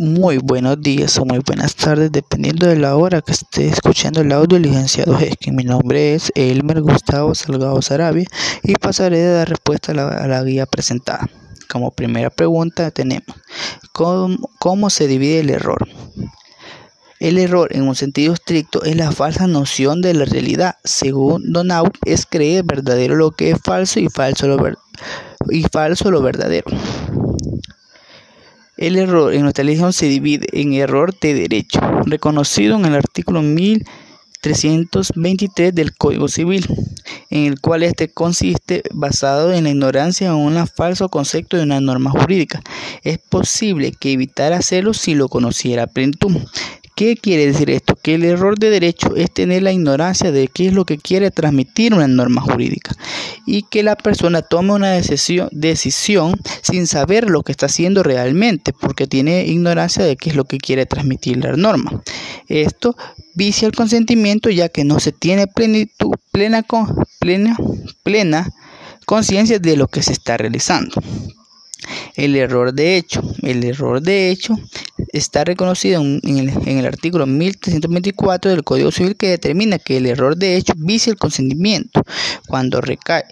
Muy buenos días o muy buenas tardes, dependiendo de la hora que esté escuchando el audio, licenciado que Mi nombre es Elmer Gustavo Salgado Sarabia y pasaré a dar respuesta a la, guía presentada. Como primera pregunta tenemos, ¿cómo, se divide el error? El error en un sentido estricto es la falsa noción de la realidad. Según Donau, es creer verdadero lo que es falso y falso lo, y falso lo verdadero. El error en nuestra religión se divide en error de derecho, reconocido en el artículo 1323 del Código Civil, en el cual este consiste basado en la ignorancia o un falso concepto de una norma jurídica. Es posible que evitara hacerlo si lo conociera a plenitud. ¿Qué quiere decir esto? Que el error de derecho es tener la ignorancia de qué es lo que quiere transmitir una norma jurídica y que la persona tome una decisión, sin saber lo que está haciendo realmente porque tiene ignorancia de qué es lo que quiere transmitir la norma. Esto vicia el consentimiento ya que no se tiene plena, plena, plena conciencia de lo que se está realizando. El error de hecho. El error de hecho está reconocido en, el, artículo 1324 del Código Civil que determina que el error de hecho vicia el consentimiento cuando recae,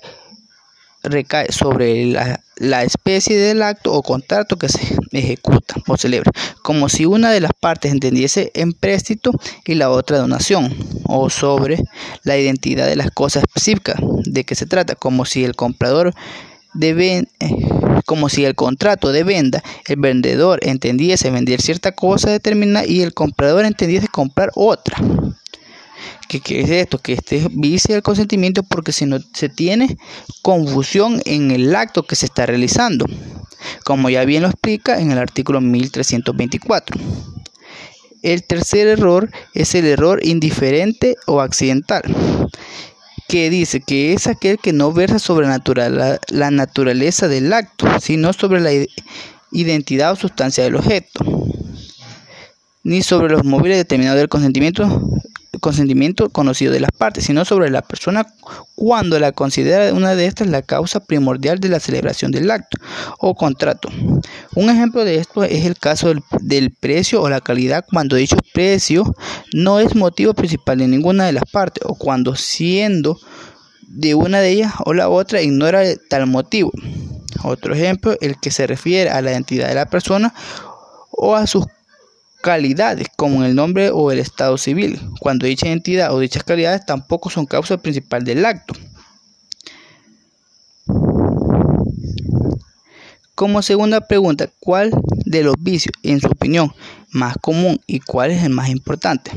sobre la, la especie del acto o contrato que se ejecuta o celebra, como si una de las partes entendiese empréstito y la otra donación, o sobre la identidad de las cosas específicas de que se trata, como si el comprador debe como si el contrato de venta, el vendedor entendiese vender cierta cosa determinada y el comprador entendiese comprar otra. ¿Qué, es esto? Que este vicia el consentimiento porque si no se tiene confusión en el acto que se está realizando, como ya bien lo explica en el artículo 1324. El tercer error es el error indiferente o accidental que dice que es aquel que no versa sobre la, la naturaleza del acto, sino sobre la identidad o sustancia del objeto, ni sobre los móviles determinados del consentimiento, consentimiento conocido de las partes, sino sobre la persona cuando la considera una de estas la causa primordial de la celebración del acto o contrato. Un ejemplo de esto es el caso del, precio o la calidad cuando dicho precio no es motivo principal de ninguna de las partes o cuando siendo de una de ellas o la otra ignora tal motivo. Otro ejemplo, el que se refiere a la identidad de la persona o a sus calidades, como el nombre o el estado civil, cuando dicha identidad o dichas calidades tampoco son causa principal del acto. Como segunda pregunta, ¿cuál de los vicios, en su opinión, más común y cuál es el más importante?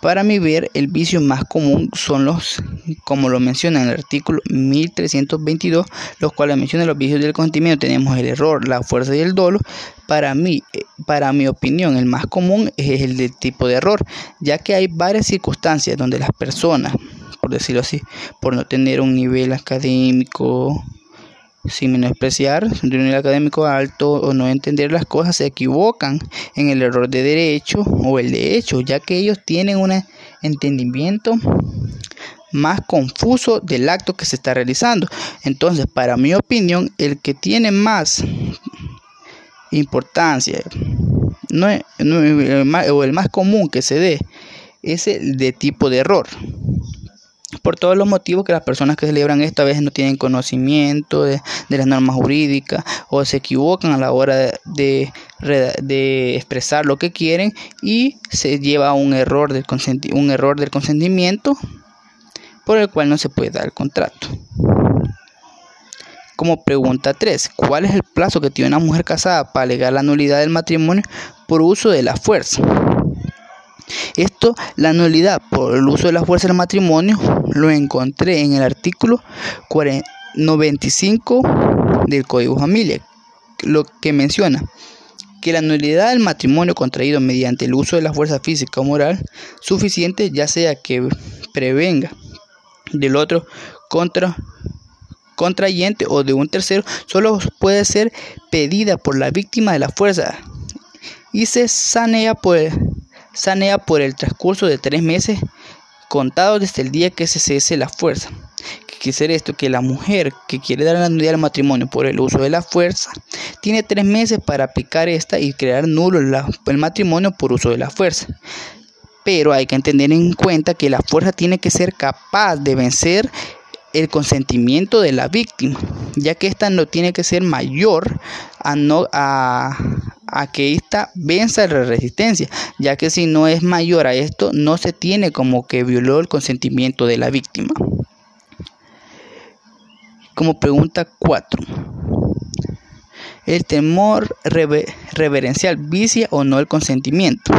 Para mi ver, el vicio más común son los, como lo menciona en el artículo 1322, los cuales mencionan los vicios del consentimiento. Tenemos el error, la fuerza y el dolo. Para mí, eh, para mi opinión, el más común es el del tipo de error, ya que hay varias circunstancias donde las personas, por decirlo así, por no tener un nivel académico sin menospreciar un nivel académico alto o no entender las cosas, se equivocan en el error de derecho o el de hecho, ya que ellos tienen un entendimiento más confuso del acto que se está realizando. Entonces, para mi opinión, el que tiene más importancia no, o el más común que se dé es el de tipo de error por todos los motivos que las personas que celebran esto a veces no tienen conocimiento de, las normas jurídicas o se equivocan a la hora de, expresar lo que quieren y se lleva a un error, del un error del consentimiento por el cual no se puede dar el contrato. Como pregunta 3, ¿cuál es el plazo que tiene una mujer casada para alegar la nulidad del matrimonio por uso de la fuerza? Esto, la nulidad por el uso de la fuerza del matrimonio, lo encontré en el artículo 95 del Código Familia, lo que menciona que la nulidad del matrimonio contraído mediante el uso de la fuerza física o moral suficiente, ya sea que prevenga del otro contra contrayente o de un tercero, solo puede ser pedida por la víctima de la fuerza y se sanea por sanea por el transcurso de tres meses contados desde el día que se cese la fuerza. quiere decir esto? Que la mujer que quiere dar la nulidad al matrimonio por el uso de la fuerza tiene tres meses para aplicar esta y crear nulo el matrimonio por uso de la fuerza. Pero hay que tener en cuenta que la fuerza tiene que ser capaz de vencer el consentimiento de la víctima, ya que ésta no tiene que ser mayor a, no, a, a que ésta venza la resistencia, ya que si no es mayor a esto, no se tiene como que violó el consentimiento de la víctima. Como pregunta 4. ¿El temor reverencial vicia o no el consentimiento?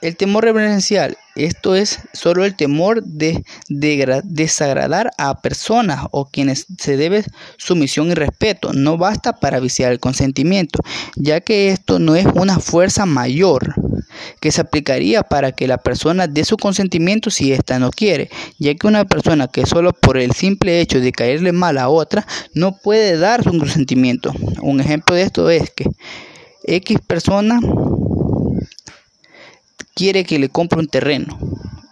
El temor reverencial, esto es solo el temor de, desagradar a personas o quienes se debe sumisión y respeto. No basta para viciar el consentimiento, ya que esto no es una fuerza mayor que se aplicaría para que la persona dé su consentimiento si ésta no quiere, ya que una persona que solo por el simple hecho de caerle mal a otra no puede dar su consentimiento. Un ejemplo de esto es que X persona quiere que le compre un terreno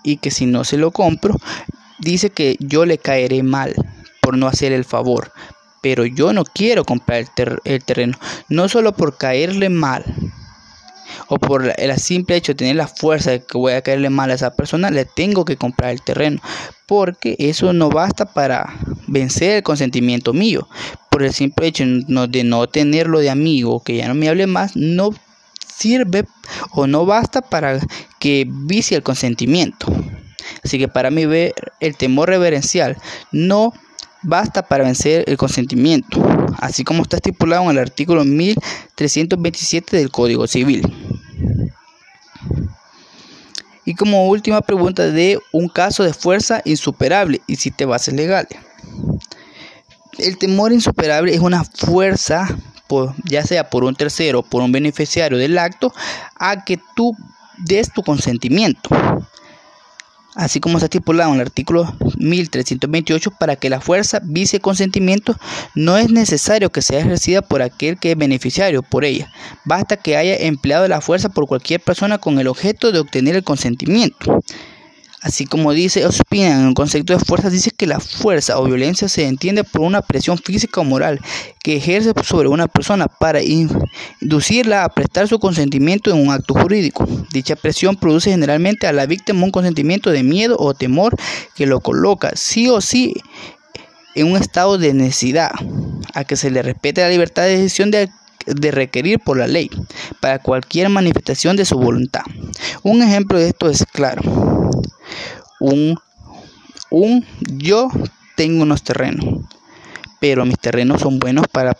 y que si no se lo compro, dice que yo le caeré mal por no hacer el favor. Pero yo no quiero comprar el, terreno, no solo por caerle mal, o por el simple hecho de tener la fuerza de que voy a caerle mal a esa persona, le tengo que comprar el terreno. Porque eso no basta para vencer el consentimiento mío. Por el simple hecho de no tenerlo de amigo, que ya no me hable más, no sirve o no basta para que vicie el consentimiento. Así que para mí ver el temor reverencial no basta para vencer el consentimiento, así como está estipulado en el artículo 1327 del Código Civil. Y como última pregunta de un caso de fuerza insuperable y si te bases legales. El temor insuperable es una fuerza ya sea por un tercero o por un beneficiario del acto, a que tú des tu consentimiento. Así como está estipulado en el artículo 1328, para que la fuerza vice consentimiento no es necesario que sea ejercida por aquel que es beneficiario por ella. Basta que haya empleado la fuerza por cualquier persona con el objeto de obtener el consentimiento. Así como dice Ospina en el concepto de fuerza, dice que la fuerza o violencia se entiende por una presión física o moral que ejerce sobre una persona para inducirla a prestar su consentimiento en un acto jurídico. Dicha presión produce generalmente a la víctima un consentimiento de miedo o temor que lo coloca sí o sí en un estado de necesidad, a que se le respete la libertad de decisión de de requerir por la ley para cualquier manifestación de su voluntad. Un ejemplo de esto es claro un, un yo tengo unos terrenos, pero mis terrenos son buenos para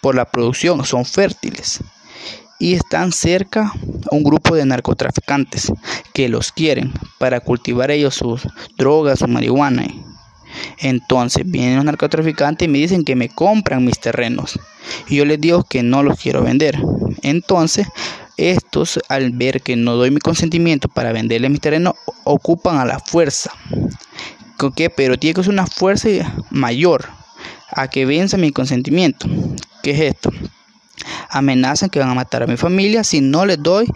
por la producción, son fértiles y están cerca un grupo de narcotraficantes que los quieren para cultivar ellos sus drogas o marihuana. Entonces vienen los narcotraficantes y me dicen que me compran mis terrenos. Y yo les digo que no los quiero vender. Entonces estos, al ver que no doy mi consentimiento para venderle mi terreno, ocupan a la fuerza. ¿Con qué? Pero tiene que ser una fuerza mayor a que venza mi consentimiento. ¿Qué es esto? Amenazan que van a matar a mi familia si no les doy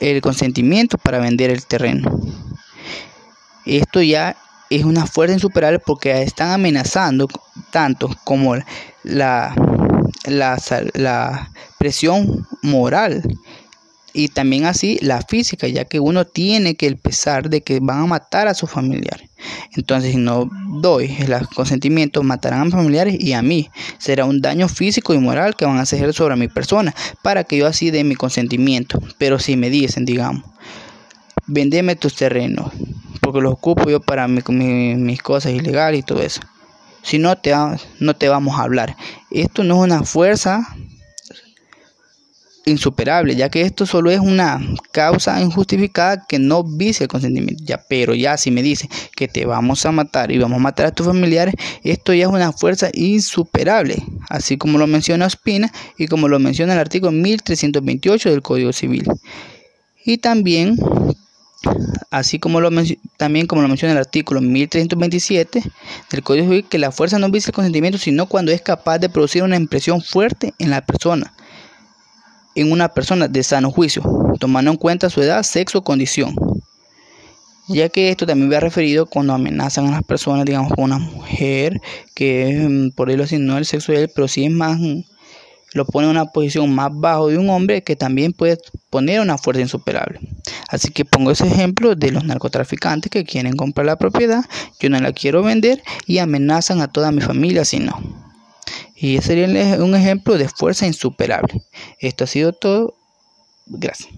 el consentimiento para vender el terreno. Esto ya es una fuerza insuperable porque están amenazando tanto como la presión moral y también así la física, ya que uno tiene que el pesar de que van a matar a sus familiares. Entonces, si no doy el consentimiento, matarán a mis familiares y a mí. Será un daño físico y moral que van a hacer sobre mi persona para que yo así dé mi consentimiento. Pero si me dicen, digamos, vendeme tus terrenos, porque los ocupo yo para mis cosas ilegales y todo eso si no te, no te vamos a hablar. Esto no es una fuerza insuperable, ya que esto solo es una causa injustificada que no vice el consentimiento. Ya, pero ya si me dice que te vamos a matar y vamos a matar a tus familiares, esto ya es una fuerza insuperable, así como lo menciona Ospina y como lo menciona el artículo 1328 del Código Civil. Y también así como lo también como lo menciona el artículo 1327 del Código Civil, que la fuerza no visa el consentimiento, sino cuando es capaz de producir una impresión fuerte en la persona, en una persona de sano juicio, tomando en cuenta su edad, sexo o condición. ya que esto también me ha referido cuando amenazan a las personas, digamos, con una mujer que es, mm, por él o no el sexo de él, pero sí es más, mm, lo pone en una posición más bajo de un hombre que también puede poner una fuerza insuperable. Así que pongo ese ejemplo de los narcotraficantes que quieren comprar la propiedad, yo no la quiero vender y amenazan a toda mi familia si no. Y ese sería un ejemplo de fuerza insuperable. Esto ha sido todo. Gracias.